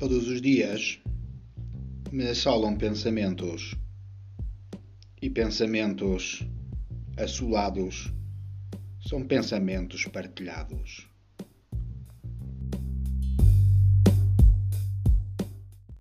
Todos os dias me assolam pensamentos e pensamentos assolados são pensamentos partilhados.